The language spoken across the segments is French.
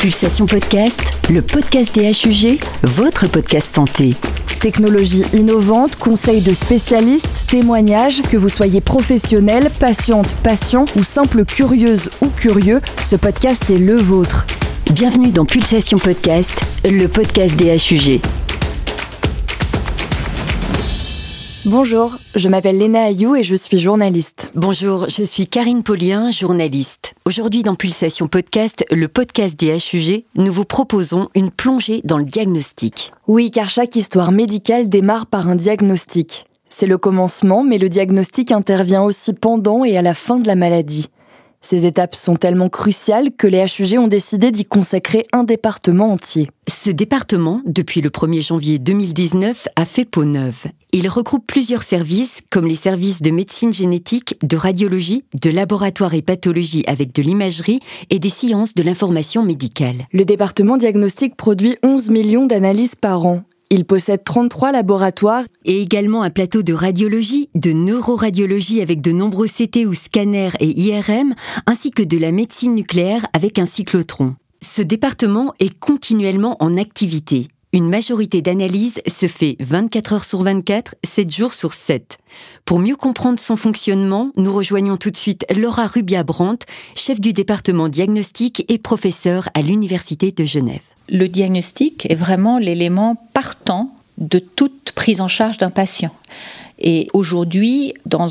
Pulsation Podcast, le podcast des HUG, votre podcast santé. Technologie innovante, conseils de spécialistes, témoignages, que vous soyez professionnel, patiente, patient ou simple curieuse ou curieux, ce podcast est le vôtre. Bienvenue dans Pulsation Podcast, le podcast des HUG. Bonjour, je m'appelle Léna Ayou et je suis journaliste. Bonjour, je suis Karine Paulien, journaliste. Aujourd'hui dans Pulsation Podcast, le podcast des HUG, nous vous proposons une plongée dans le diagnostic. Oui, car chaque histoire médicale démarre par un diagnostic. C'est le commencement, mais le diagnostic intervient aussi pendant et à la fin de la maladie. Ces étapes sont tellement cruciales que les HUG ont décidé d'y consacrer un département entier. Ce département, depuis le 1er janvier 2019, a fait peau neuve. Il regroupe plusieurs services comme les services de médecine génétique, de radiologie, de laboratoire et pathologie avec de l'imagerie et des sciences de l'information médicale. Le département diagnostique produit 11 millions d'analyses par an. Il possède 33 laboratoires et également un plateau de radiologie, de neuroradiologie avec de nombreux CT ou scanners et IRM, ainsi que de la médecine nucléaire avec un cyclotron. Ce département est continuellement en activité. Une majorité d'analyses se fait 24 heures sur 24, 7 jours sur 7. Pour mieux comprendre son fonctionnement, nous rejoignons tout de suite Laura Rubia-Brandt, chef du département diagnostic et professeur à l'Université de Genève. Le diagnostic est vraiment l'élément partant de toute prise en charge d'un patient. Et aujourd'hui, dans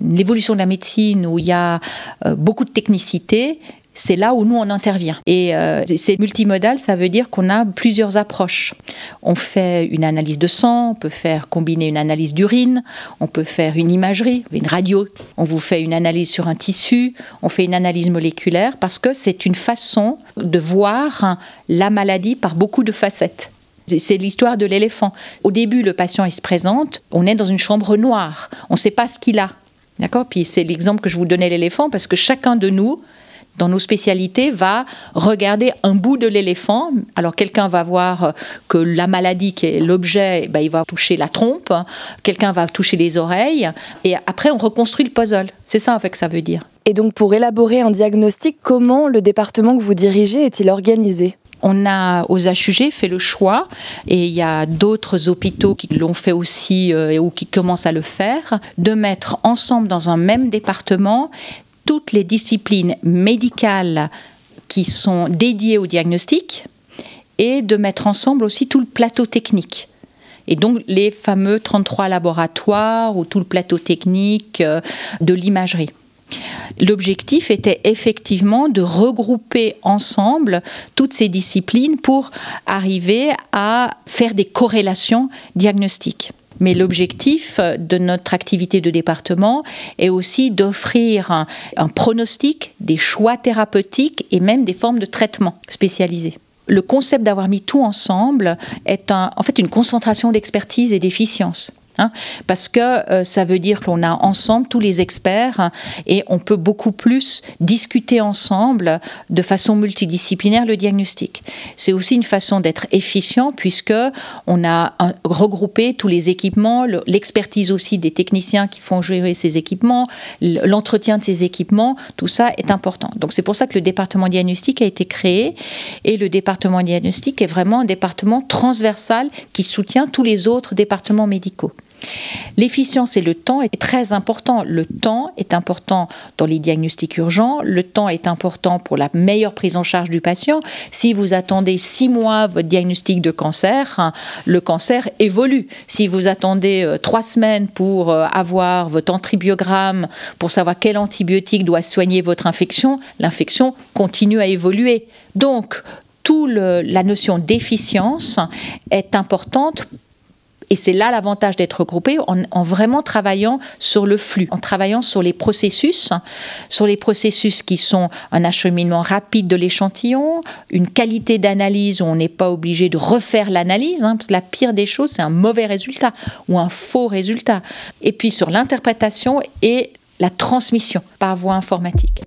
l'évolution de la médecine où il y a euh, beaucoup de technicité, c'est là où nous on intervient. Et euh, c'est multimodal, ça veut dire qu'on a plusieurs approches. On fait une analyse de sang, on peut faire combiner une analyse d'urine, on peut faire une imagerie, une radio, on vous fait une analyse sur un tissu, on fait une analyse moléculaire parce que c'est une façon de voir la maladie par beaucoup de facettes. C'est l'histoire de l'éléphant. Au début, le patient il se présente, on est dans une chambre noire, on ne sait pas ce qu'il a. D'accord? Puis c'est l'exemple que je vous donnais l'éléphant parce que chacun de nous dans nos spécialités, va regarder un bout de l'éléphant. Alors quelqu'un va voir que la maladie qui est l'objet, ben, il va toucher la trompe, quelqu'un va toucher les oreilles, et après on reconstruit le puzzle. C'est ça en fait que ça veut dire. Et donc pour élaborer un diagnostic, comment le département que vous dirigez est-il organisé? On a aux HUG fait le choix, et il y a d'autres hôpitaux qui l'ont fait aussi euh, ou qui commencent à le faire, de mettre ensemble dans un même département toutes les disciplines médicales qui sont dédiées au diagnostic et de mettre ensemble aussi tout le plateau technique. Et donc les fameux 33 laboratoires ou tout le plateau technique euh, de l'imagerie. L'objectif était effectivement de regrouper ensemble toutes ces disciplines pour arriver à faire des corrélations diagnostiques. Mais l'objectif de notre activité de département est aussi d'offrir un, pronostic, des choix thérapeutiques et même des formes de traitement spécialisés le concept d'avoir mis tout ensemble est en fait une concentration d'expertise et d'efficience. Hein, parce que euh, ça veut dire qu'on a ensemble tous les experts et on peut beaucoup plus discuter ensemble de façon multidisciplinaire le diagnostic. C'est aussi une façon d'être efficient puisque on a regroupé tous les équipements, l'expertise aussi des techniciens qui font gérer ces équipements, l'entretien de ces équipements, tout ça est important. Donc c'est pour ça que le département diagnostic a été créé et le département diagnostic est vraiment un département transversal qui soutient tous les autres départements médicaux. L'efficience et le temps est très important. Le temps est important dans les diagnostics urgents, le temps est important pour la meilleure prise en charge du patient. Si vous attendez six mois votre diagnostic de cancer, hein, le cancer évolue. Si vous attendez euh, trois semaines pour euh, avoir votre antibiogramme, pour savoir quel antibiotique doit soigner votre infection, l'infection continue à évoluer. Donc, toute la notion d'efficience est importante et c'est là l'avantage d'être regroupé en, vraiment travaillant sur le flux, en travaillant sur les processus, sur les processus qui sont un acheminement rapide de l'échantillon, une qualité d'analyse où on n'est pas obligé de refaire l'analyse, hein, parce que la pire des choses, c'est un mauvais résultat ou un faux résultat. Et puis sur l'interprétation et la transmission par voie informatique.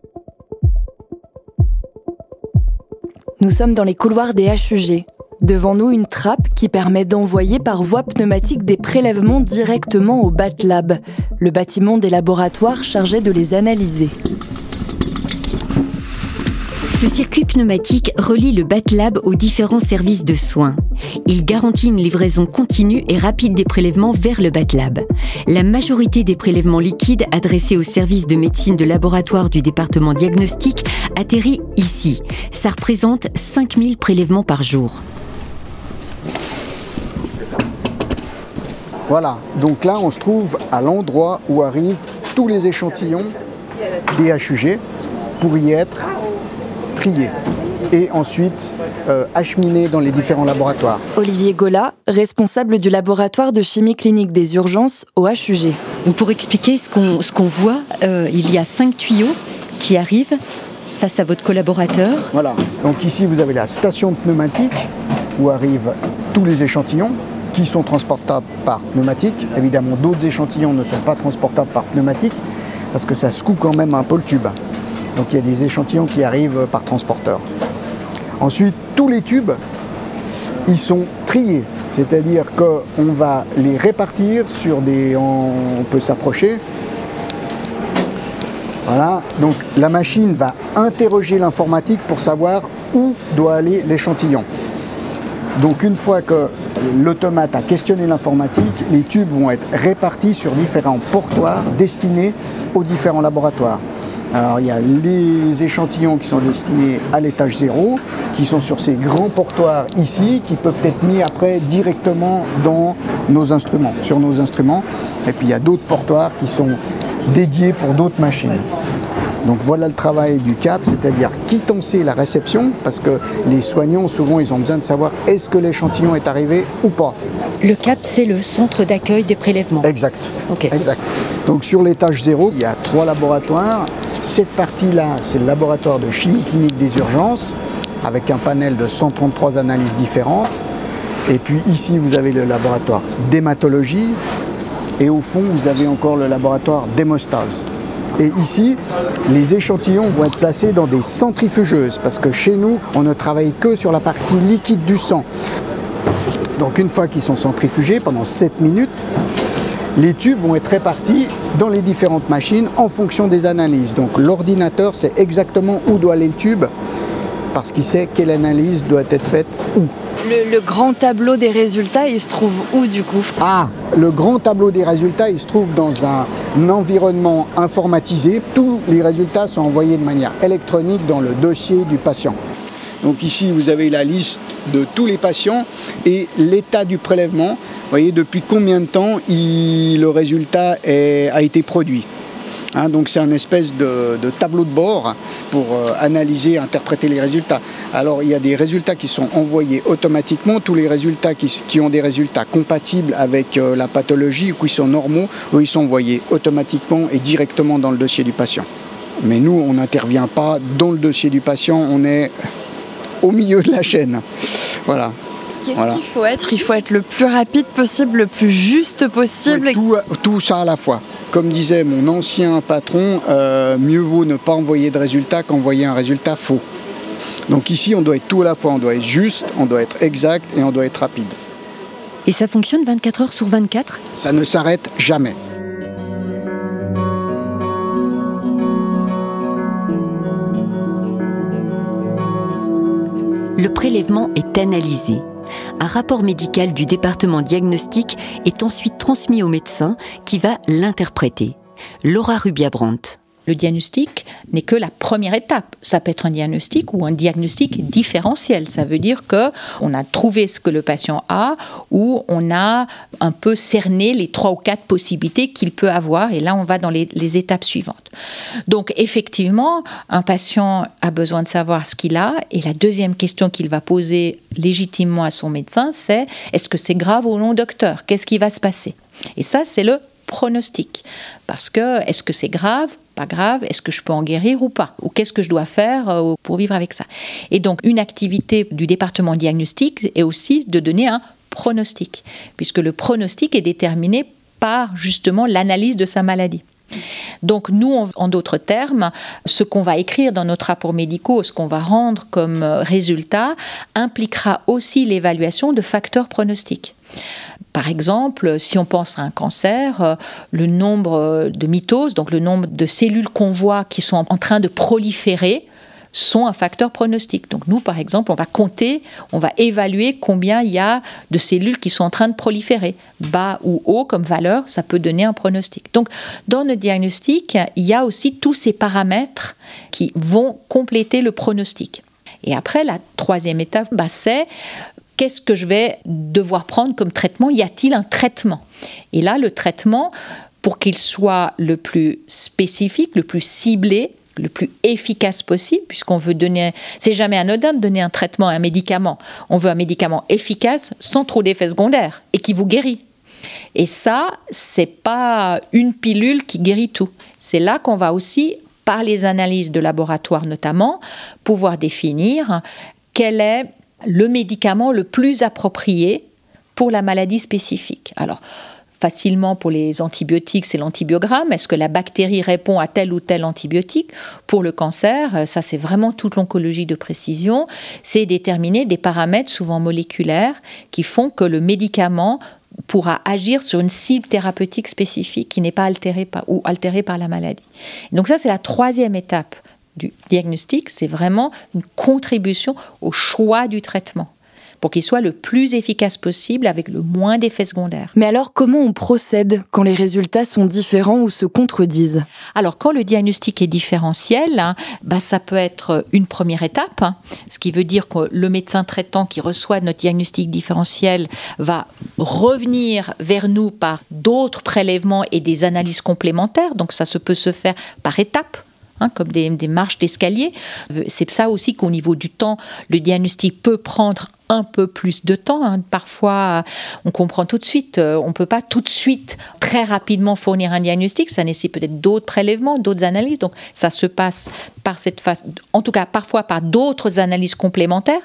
Nous sommes dans les couloirs des HUG, Devant nous, une trappe qui permet d'envoyer par voie pneumatique des prélèvements directement au BAT le bâtiment des laboratoires chargés de les analyser. Ce circuit pneumatique relie le BATLAB aux différents services de soins. Il garantit une livraison continue et rapide des prélèvements vers le BATLAB. La majorité des prélèvements liquides adressés au service de médecine de laboratoire du département diagnostic atterrit ici. Ça représente 5000 prélèvements par jour. Voilà, donc là on se trouve à l'endroit où arrivent tous les échantillons des HUG pour y être triés et ensuite euh, acheminés dans les différents laboratoires. Olivier Gola, responsable du laboratoire de chimie clinique des urgences au HUG. pour expliquer ce qu'on ce qu'on voit, euh, il y a cinq tuyaux qui arrivent face à votre collaborateur. Voilà, donc ici vous avez la station pneumatique où arrivent tous les échantillons qui sont transportables par pneumatique. Évidemment, d'autres échantillons ne sont pas transportables par pneumatique parce que ça secoue quand même un peu le tube. Donc il y a des échantillons qui arrivent par transporteur. Ensuite, tous les tubes, ils sont triés, c'est-à-dire qu'on va les répartir sur des... On peut s'approcher. Voilà, donc la machine va interroger l'informatique pour savoir où doit aller l'échantillon. Donc une fois que l'automate a questionné l'informatique, les tubes vont être répartis sur différents portoirs destinés aux différents laboratoires. Alors il y a les échantillons qui sont destinés à l'étage 0, qui sont sur ces grands portoirs ici, qui peuvent être mis après directement dans nos instruments, sur nos instruments. Et puis il y a d'autres portoirs qui sont dédiés pour d'autres machines. Donc voilà le travail du CAP, c'est-à-dire quittancer la réception, parce que les soignants, souvent, ils ont besoin de savoir est-ce que l'échantillon est arrivé ou pas. Le CAP, c'est le centre d'accueil des prélèvements. Exact. exact. Donc sur l'étage 0, il y a trois laboratoires. Cette partie-là, c'est le laboratoire de chimie clinique des urgences, avec un panel de 133 analyses différentes. Et puis ici, vous avez le laboratoire d'hématologie. Et au fond, vous avez encore le laboratoire d'hémostase. Et ici, les échantillons vont être placés dans des centrifugeuses parce que chez nous, on ne travaille que sur la partie liquide du sang. Donc une fois qu'ils sont centrifugés pendant 7 minutes, les tubes vont être répartis dans les différentes machines en fonction des analyses. Donc l'ordinateur sait exactement où doit aller le tube parce qu'il sait quelle analyse doit être faite où. Le, grand tableau des résultats, il se trouve où du coup Ah, le grand tableau des résultats, il se trouve dans un environnement informatisé. Tous les résultats sont envoyés de manière électronique dans le dossier du patient. Donc ici, vous avez la liste de tous les patients et l'état du prélèvement. Vous voyez depuis combien de temps le résultat a été produit. Hein, donc c'est un espèce de, tableau de bord pour euh, analyser, interpréter les résultats. Alors il y a des résultats qui sont envoyés automatiquement, tous les résultats qui, ont des résultats compatibles avec euh, la pathologie ou qui sont normaux, ou ils sont envoyés automatiquement et directement dans le dossier du patient. Mais nous, on n'intervient pas dans le dossier du patient, on est au milieu de la chaîne. Voilà. Qu'est-ce qu'il faut être? Il faut être le plus rapide possible, le plus juste possible. tout, ça à la fois. Comme disait mon ancien patron, euh, mieux vaut ne pas envoyer de résultat qu'envoyer un résultat faux. Donc ici, on doit être tout à la fois. On doit être juste, on doit être exact et on doit être rapide. Et ça fonctionne 24 heures sur 24 Ça ne s'arrête jamais. Le prélèvement est analysé un rapport médical du département diagnostic est ensuite transmis au médecin qui va l'interpréter. Laura Rubia-Brandt. Le diagnostic n'est que la première étape. Ça peut être un diagnostic ou un diagnostic différentiel. Ça veut dire que on a trouvé ce que le patient a ou on a un peu cerné les trois ou quatre possibilités qu'il peut avoir. Et là, on va dans les, les étapes suivantes. Donc, effectivement, un patient a besoin de savoir ce qu'il a. Et la deuxième question qu'il va poser légitimement à son médecin, c'est est-ce que c'est grave ou non, docteur? Qu'est-ce qui va se passer? Et ça, c'est le pronostic. Parce que est-ce que c'est grave Pas grave Est-ce que je peux en guérir ou pas? Ou qu'est-ce que je dois faire euh, pour vivre avec ça? Et donc, une activité du département diagnostic est aussi de donner un pronostic, puisque le pronostic est déterminé par justement l'analyse de sa maladie. Donc nous, en d'autres termes, ce qu'on va écrire dans notre rapport médicaux, ce qu'on va rendre comme euh, résultat, impliquera aussi l'évaluation de facteurs pronostiques. Par exemple, si on pense à un cancer, euh, le nombre de mitoses, donc le nombre de cellules qu'on voit qui sont en train de proliférer, sont un facteur pronostic. Donc nous, par exemple, on va compter, on va évaluer combien il y a de cellules qui sont en train de proliférer. Bas ou haut comme valeur, ça peut donner un pronostic. Donc dans le diagnostic, il y a aussi tous ces paramètres qui vont compléter le pronostic. Et après, la troisième étape, bah, c'est qu'est-ce que je vais devoir prendre comme traitement? Y a-t-il un traitement? Et là, le traitement, pour qu'il soit le plus spécifique, le plus ciblé, le plus efficace possible, puisqu'on veut donner, c'est jamais anodin de donner un traitement, un médicament. On veut un médicament efficace, sans trop d'effets secondaires, et qui vous guérit. Et ça, c'est pas une pilule qui guérit tout. C'est là qu'on va aussi, par les analyses de laboratoire notamment, pouvoir définir quel est le médicament le plus approprié pour la maladie spécifique. Alors, facilement pour les antibiotiques, c'est l'antibiogramme. Est-ce que la bactérie répond à tel ou tel antibiotique? Pour le cancer, euh, ça c'est vraiment toute l'oncologie de précision, c'est déterminer des paramètres souvent moléculaires qui font que le médicament pourra agir sur une cible thérapeutique spécifique qui n'est pas altérée par, ou altérée par la maladie. Donc ça c'est la troisième étape du diagnostic, c'est vraiment une contribution au choix du traitement pour qu'il soit le plus efficace possible avec le moins d'effets secondaires. Mais alors comment on procède quand les résultats sont différents ou se contredisent? Alors quand le diagnostic est différentiel, hein, bah, ça peut être une première étape, hein, ce qui veut dire que le médecin traitant qui reçoit notre diagnostic différentiel va revenir vers nous par d'autres prélèvements et des analyses complémentaires. Donc ça se peut se faire par étapes. Hein, comme des, marches d'escalier. C'est ça aussi qu'au niveau du temps, le diagnostic peut prendre un peu plus de temps. Hein. Parfois, on comprend tout de suite. Euh, on ne peut pas tout de suite, très rapidement fournir un diagnostic. Ça nécessite peut-être d'autres prélèvements, d'autres analyses. Donc, ça se passe par cette phase, en tout cas parfois par d'autres analyses complémentaires.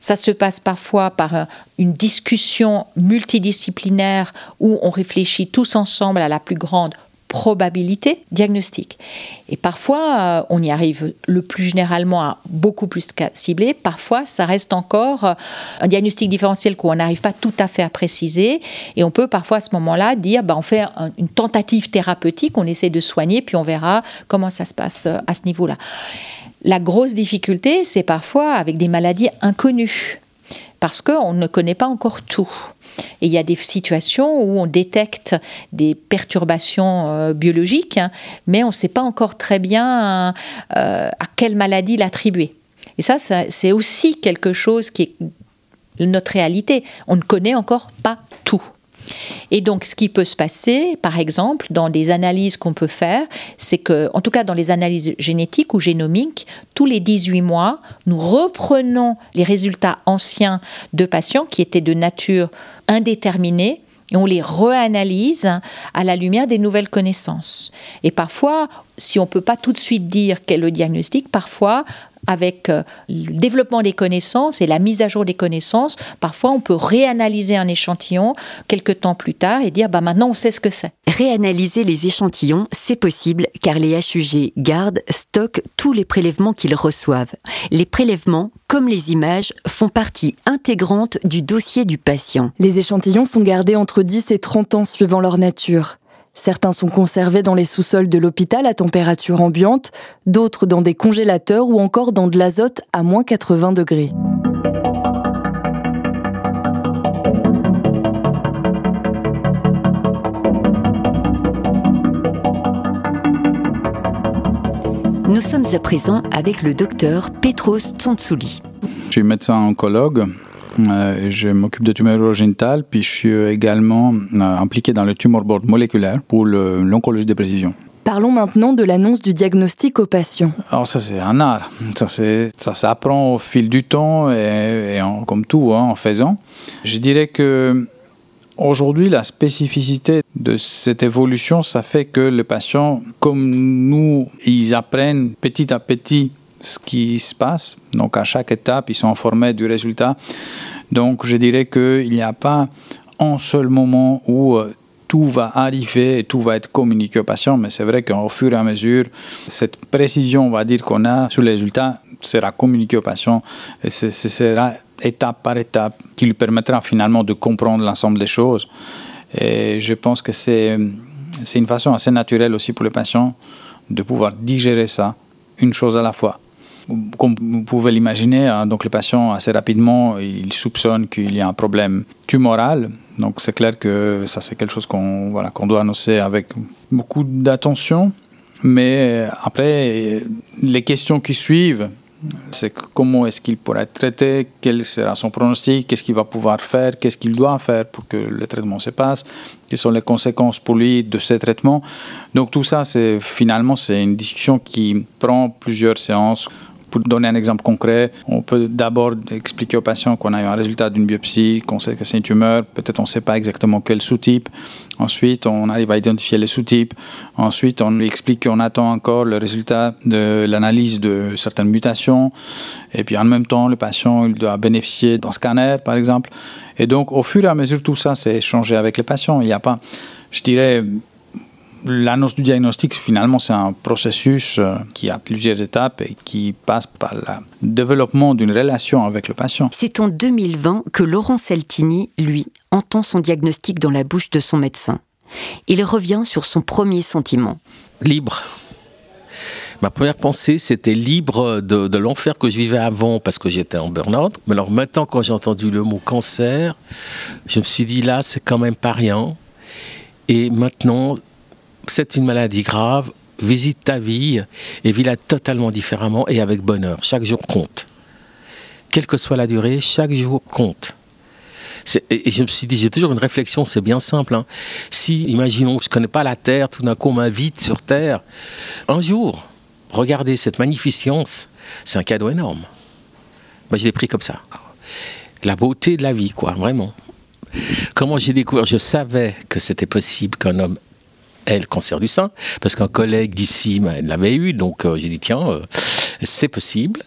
Ça se passe parfois par euh, une discussion multidisciplinaire où on réfléchit tous ensemble à la plus grande probabilité diagnostique. Et parfois, euh, on y arrive le plus généralement à beaucoup plus ciblé. Parfois, ça reste encore euh, un diagnostic différentiel qu'on n'arrive pas tout à fait à préciser. Et on peut parfois à ce moment-là dire, bah, on fait une tentative thérapeutique, on essaie de soigner, puis on verra comment ça se passe euh, à ce niveau-là. La grosse difficulté, c'est parfois avec des maladies inconnues, parce qu'on ne connaît pas encore tout. Et il y a des situations où on détecte des perturbations euh, biologiques, hein, mais on ne sait pas encore très bien euh, à quelle maladie l'attribuer. Et ça, c'est aussi quelque chose qui est notre réalité. On ne connaît encore pas tout. Et donc, ce qui peut se passer, par exemple, dans des analyses qu'on peut faire, c'est que, en tout cas dans les analyses génétiques ou génomiques, tous les 18 mois, nous reprenons les résultats anciens de patients qui étaient de nature indéterminée et on les reanalyse à la lumière des nouvelles connaissances. Et parfois, si on ne peut pas tout de suite dire quel est le diagnostic, parfois avec euh, le développement des connaissances et la mise à jour des connaissances, parfois on peut réanalyser un échantillon quelques temps plus tard et dire bah maintenant on sait ce que c'est. Réanalyser les échantillons, c'est possible car les HUG gardent, stockent tous les prélèvements qu'ils reçoivent. Les prélèvements, comme les images, font partie intégrante du dossier du patient. Les échantillons sont gardés entre 10 et 30 ans suivant leur nature. Certains sont conservés dans les sous-sols de l'hôpital à température ambiante, d'autres dans des congélateurs ou encore dans de l'azote à moins 80 degrés. Nous sommes à présent avec le docteur Petros Tsontsuli. Je suis médecin oncologue euh, je m'occupe de tumeurs génitales, puis je suis également euh, impliqué dans le tumor board moléculaire pour l'oncologie de précision. Parlons maintenant de l'annonce du diagnostic aux patients. Alors ça c'est un art, ça, ça s'apprend au fil du temps et, comme tout hein, en faisant. Je dirais que Aujourd'hui, la spécificité de cette évolution, ça fait que les patients, comme nous, ils apprennent petit à petit ce qui se passe. Donc à chaque étape, ils sont informés du résultat. Donc je dirais qu'il n'y a pas un seul moment où euh, tout va arriver et tout va être communiqué au patient, mais c'est vrai qu'au fur et à mesure, cette précision, on va dire, qu'on a sur les résultats sera communiquée au patient et ce sera étape par étape qui lui permettra finalement de comprendre l'ensemble des choses. Et je pense que c'est une façon assez naturelle aussi pour le patient de pouvoir digérer ça, une chose à la fois comme vous pouvez l'imaginer, hein, donc le patient assez rapidement, il soupçonne qu'il y a un problème tumoral. Donc c'est clair que ça c'est quelque chose qu'on voilà, qu'on doit annoncer avec beaucoup d'attention. Mais après, les questions qui suivent, c'est comment est-ce qu'il pourra être traité, quel sera son pronostic, qu'est-ce qu'il va pouvoir faire, qu'est-ce qu'il doit faire pour que le traitement se passe, quelles sont les conséquences pour lui de ces traitements? Donc tout ça, c'est finalement c'est une discussion qui prend plusieurs séances. Pour donner un exemple concret, on peut d'abord expliquer au patient qu'on a eu un résultat d'une biopsie, qu'on sait que c'est une tumeur, peut-être on ne sait pas exactement quel sous-type. Ensuite, on arrive à identifier les sous-types. Ensuite, on lui explique qu'on attend encore le résultat de l'analyse de certaines mutations. Et puis en même temps, le patient il doit bénéficier d'un scanner, par exemple. Et donc, au fur et à mesure, tout ça, c'est échangé avec les patients. Il n'y a pas, je dirais, L'annonce du diagnostic, finalement, c'est un processus euh, qui a plusieurs étapes et qui passe par le développement d'une relation avec le patient. C'est en 2020 que Laurent Celtini, lui, entend son diagnostic dans la bouche de son médecin. Il revient sur son premier sentiment. Libre. Ma première pensée, c'était libre de, l'enfer que je vivais avant parce que j'étais en burn-out. Mais alors maintenant, quand j'ai entendu le mot cancer, je me suis dit là, c'est quand même pas rien. Et maintenant, c'est une maladie grave, visite ta vie et vis-la totalement différemment et avec bonheur. Chaque jour compte. Quelle que soit la durée, chaque jour compte. Et je me suis dit, j'ai toujours une réflexion, c'est bien simple. Hein. Si, imaginons que je ne connais pas la Terre, tout d'un coup on m'invite sur Terre, un jour, regardez cette magnificence, c'est un cadeau énorme. Moi je l'ai pris comme ça. La beauté de la vie, quoi, vraiment. Comment j'ai découvert Je savais que c'était possible qu'un homme elle, cancer du sein, parce qu'un collègue d'ici l'avait eu, donc euh, j'ai dit, tiens, euh, c'est possible.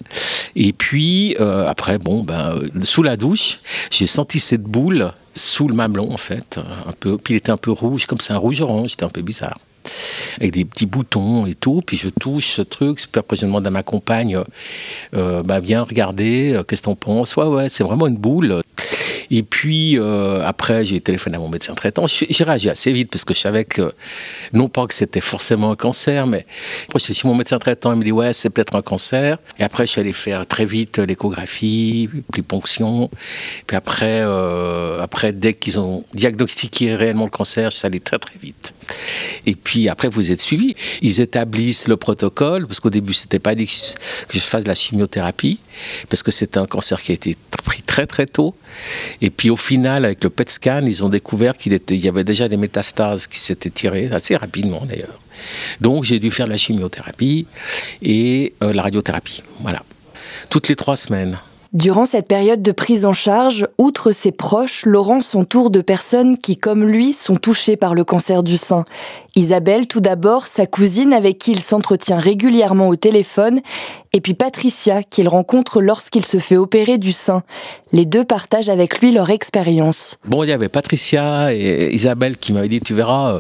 Et puis, euh, après, bon, ben, sous la douche, j'ai senti cette boule sous le mamelon, en fait, un peu, puis il était un peu rouge, comme c'est un rouge-orange, c'était un peu bizarre avec des petits boutons et tout. Puis je touche ce truc. Puis après, je demande à ma compagne, euh, bah, viens regarder, qu'est-ce que t'en penses? Ouais, ouais, c'est vraiment une boule. Et puis euh, après, j'ai téléphoné à mon médecin traitant. J'ai réagi assez vite parce que je savais que, non pas que c'était forcément un cancer, mais après, je suis chez mon médecin traitant, il me dit ouais, c'est peut-être un cancer. Et après, je suis allé faire très vite l'échographie, puis ponction. Puis après, euh, après dès qu'ils ont diagnostiqué réellement le cancer, je suis allé très très vite. Et puis après, vous êtes suivi. Ils établissent le protocole, parce qu'au début, c'était pas dit que je fasse de la chimiothérapie, parce que c'est un cancer qui a été pris très très tôt. Et puis au final, avec le PET scan, ils ont découvert qu'il y avait déjà des métastases qui s'étaient tirées, assez rapidement d'ailleurs. Donc j'ai dû faire la chimiothérapie et euh, la radiothérapie. Voilà. Toutes les trois semaines. Durant cette période de prise en charge, outre ses proches, Laurent s'entoure de personnes qui, comme lui, sont touchées par le cancer du sein. Isabelle, tout d'abord, sa cousine avec qui il s'entretient régulièrement au téléphone, et puis Patricia, qu'il rencontre lorsqu'il se fait opérer du sein. Les deux partagent avec lui leur expérience. Bon, il y avait Patricia et Isabelle qui m'avaient dit, tu verras, euh,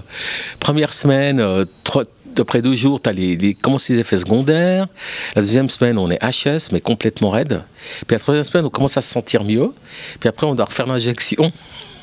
première semaine, euh, trois après deux jours, tu as les, les, les effets secondaires? La deuxième semaine, on est HS, mais complètement raide. Puis la troisième semaine, on commence à se sentir mieux. Puis après, on doit refaire l'injection.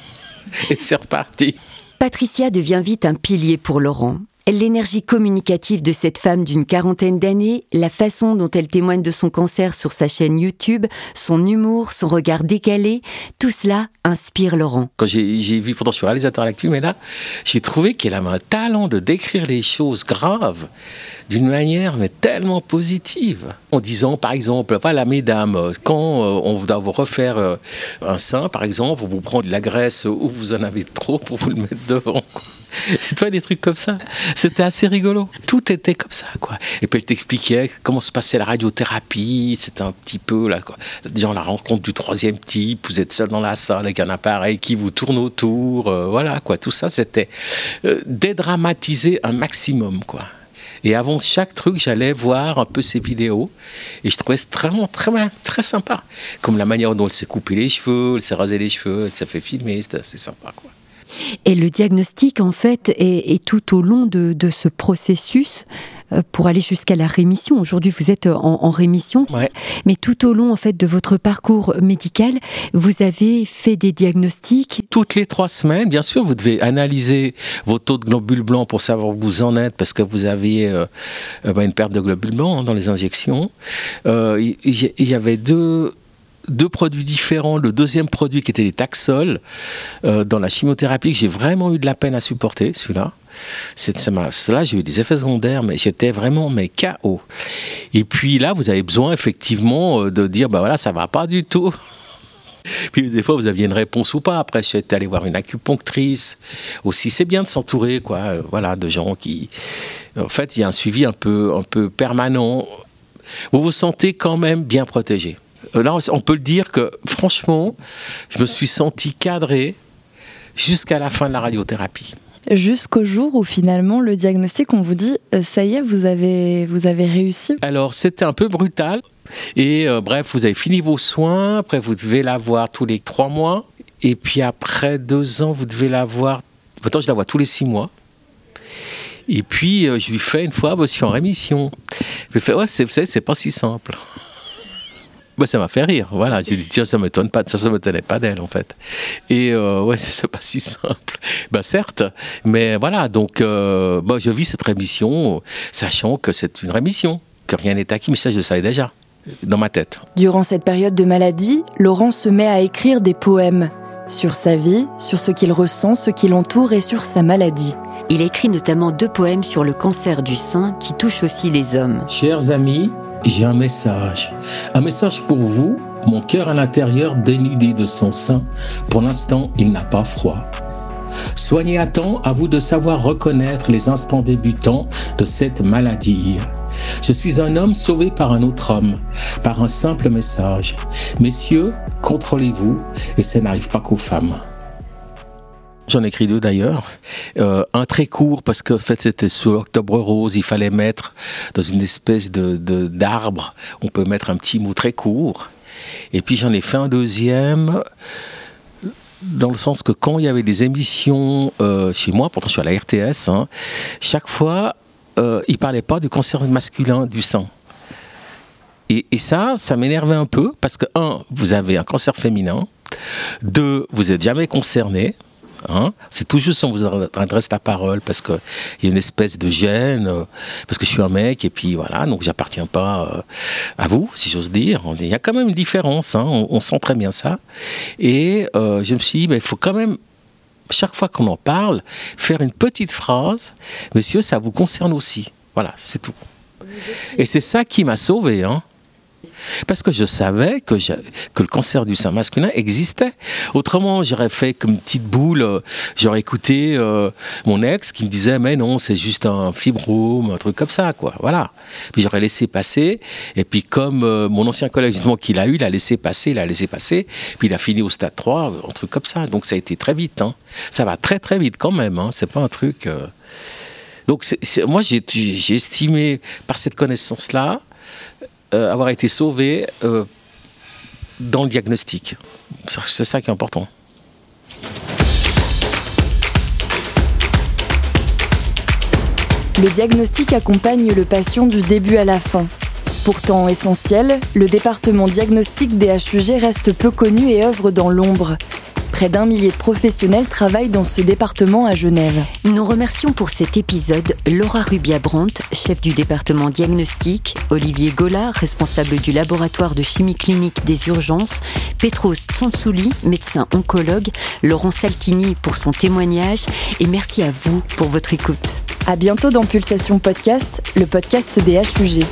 Et c'est reparti. Patricia devient vite un pilier pour Laurent. L'énergie communicative de cette femme d'une quarantaine d'années, la façon dont elle témoigne de son cancer sur sa chaîne YouTube, son humour, son regard décalé, tout cela inspire Laurent. Quand j'ai vu, pourtant je suis réalisateur à l'actu, mais là, j'ai trouvé qu'elle avait un talent de décrire les choses graves d'une manière mais tellement positive. En disant, par exemple, voilà, mesdames, quand euh, on doit vous refaire euh, un sein, par exemple, vous prendre de la graisse où vous en avez trop pour vous le mettre devant. C'est toi des trucs comme ça. C'était assez rigolo. Tout était comme ça, quoi. Et puis elle t'expliquait comment se passait la radiothérapie. C'était un petit peu là, quoi. Genre la rencontre du troisième type. Vous êtes seul dans la salle avec un appareil qui vous tourne autour. Euh, voilà, quoi. Tout ça, c'était euh, dédramatiser un maximum, quoi. Et avant chaque truc, j'allais voir un peu ses vidéos. Et je trouvais vraiment très, très, très sympa. Comme la manière dont elle s'est coupé les cheveux, elle s'est rasé les cheveux, elle s'est fait filmer. C'était assez sympa, quoi. Et le diagnostic, en fait, est, tout au long de, ce processus euh, pour aller jusqu'à la rémission. Aujourd'hui, vous êtes en, rémission, mais tout au long en fait de votre parcours médical, vous avez fait des diagnostics. Toutes les trois semaines, bien sûr, vous devez analyser vos taux de globules blancs pour savoir où vous en êtes, parce que vous aviez euh, euh, bah, une perte de globules blancs hein, dans les injections. Il y, avait deux deux produits différents. Le deuxième produit qui était les Taxol dans la chimiothérapie, que j'ai vraiment eu de la peine à supporter, celui-là. Là, j'ai eu des effets secondaires, mais j'étais vraiment mais KO. Et puis là, vous avez besoin effectivement euh, de dire, bah voilà, ça va pas du tout. Puis des fois, vous aviez une réponse ou pas. Après, j'étais allé voir une acupunctrice. Aussi, c'est bien de s'entourer, quoi. Euh, voilà, de gens qui. En fait, il y a un suivi un peu, un peu permanent. Vous vous sentez quand même bien protégé. Euh, là, on peut le dire que, franchement, je me suis senti cadré jusqu'à la fin de la radiothérapie jusqu'au jour où finalement le diagnostic, on vous dit, euh, ça y est, vous avez, vous avez réussi Alors c'était un peu brutal. Et euh, bref, vous avez fini vos soins, après vous devez la voir tous les trois mois, et puis après deux ans, vous devez la voir, maintenant je la vois tous les six mois. Et puis euh, je lui fais une fois, bah, je suis en rémission. Je lui fais, ouais, c'est pas si simple. Bah, ça m'a fait rire. Voilà, j'ai dit tiens, ça m'étonne pas, ça ne m'étonnait pas d'elle en fait. Et euh, ouais, c'est pas si simple. Bah certes, mais voilà, donc euh, bah, je vis cette rémission, sachant que c'est une rémission, que rien n'est acquis, mais ça je le savais déjà dans ma tête. Durant cette période de maladie, Laurent se met à écrire des poèmes sur sa vie, sur ce qu'il ressent, ce qui l'entoure et sur sa maladie. Il écrit notamment deux poèmes sur le cancer du sein qui touchent aussi les hommes. Chers amis, j'ai un message. Un message pour vous, mon cœur à l'intérieur dénudé de son sein. Pour l'instant, il n'a pas froid. Soignez à temps, à vous de savoir reconnaître les instants débutants de cette maladie. Je suis un homme sauvé par un autre homme, par un simple message. Messieurs, contrôlez-vous, et ça n'arrive pas qu'aux femmes. J'en ai écrit deux d'ailleurs. Euh, un très court parce que fait c'était sur Octobre Rose, il fallait mettre dans une espèce de d'arbre, on peut mettre un petit mot très court. Et puis j'en ai fait un deuxième dans le sens que quand il y avait des émissions euh, chez moi, pourtant je suis à la RTS, hein, chaque fois euh, il parlait pas du cancer masculin du sein. Et, et ça, ça m'énervait un peu parce que un, vous avez un cancer féminin. Deux, vous êtes jamais concerné. Hein. c'est tout juste on vous adresse la parole parce qu'il y a une espèce de gêne, euh, parce que je suis un mec et puis voilà, donc j'appartiens pas euh, à vous, si j'ose dire. Il y a quand même une différence, hein. on, sent très bien ça. Et euh, je me suis dit, mais il faut quand même chaque fois qu'on en parle, faire une petite phrase, monsieur, ça vous concerne aussi. Voilà, c'est tout. Et c'est ça qui m'a sauvé. Hein. Parce que je savais que, le cancer du sein masculin existait. Autrement, j'aurais fait comme une petite boule, euh, j'aurais écouté euh, mon ex qui me disait mais non, c'est juste un fibrome, un truc comme ça, quoi. Voilà. Puis j'aurais laissé passer. Et puis comme euh, mon ancien collègue justement qu'il a eu, il a laissé passer, il a laissé passer. Puis il a fini au stade 3, un truc comme ça. Donc ça a été très vite. Hein. Ça va très très vite quand même. Hein. C'est pas un truc. Donc moi j'ai estimé par cette connaissance-là euh, avoir été sauvé euh, dans le diagnostic. C'est ça qui est important. Le diagnostic accompagne le patient du début à la fin. Pourtant essentiel, le département diagnostic des HUG reste peu connu et œuvre dans l'ombre. Près d'un millier de professionnels travaillent dans ce département à Genève. Nous remercions pour cet épisode Laura Rubia-Brandt, chef du département diagnostic, Olivier Gollard, responsable du laboratoire de chimie clinique des urgences, Petros Tsansouli, médecin oncologue, Laurent Saltini pour son témoignage et merci à vous pour votre écoute. À bientôt dans Pulsation Podcast, le podcast des HUG.